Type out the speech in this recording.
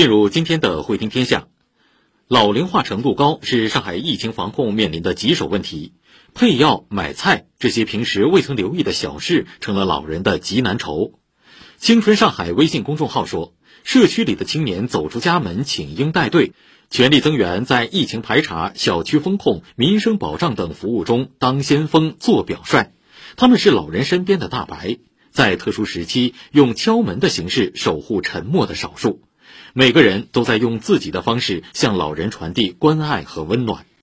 进入今天的会听天下，老龄化程度高是上海疫情防控面临的棘手问题。配药、买菜这些平时未曾留意的小事，成了老人的急难愁。青春上海微信公众号说，社区里的青年走出家门，请缨带队，全力增援，在疫情排查、小区风控、民生保障等服务中当先锋、做表率。他们是老人身边的大白，在特殊时期用敲门的形式守护沉默的少数。每个人都在用自己的方式向老人传递关爱和温暖。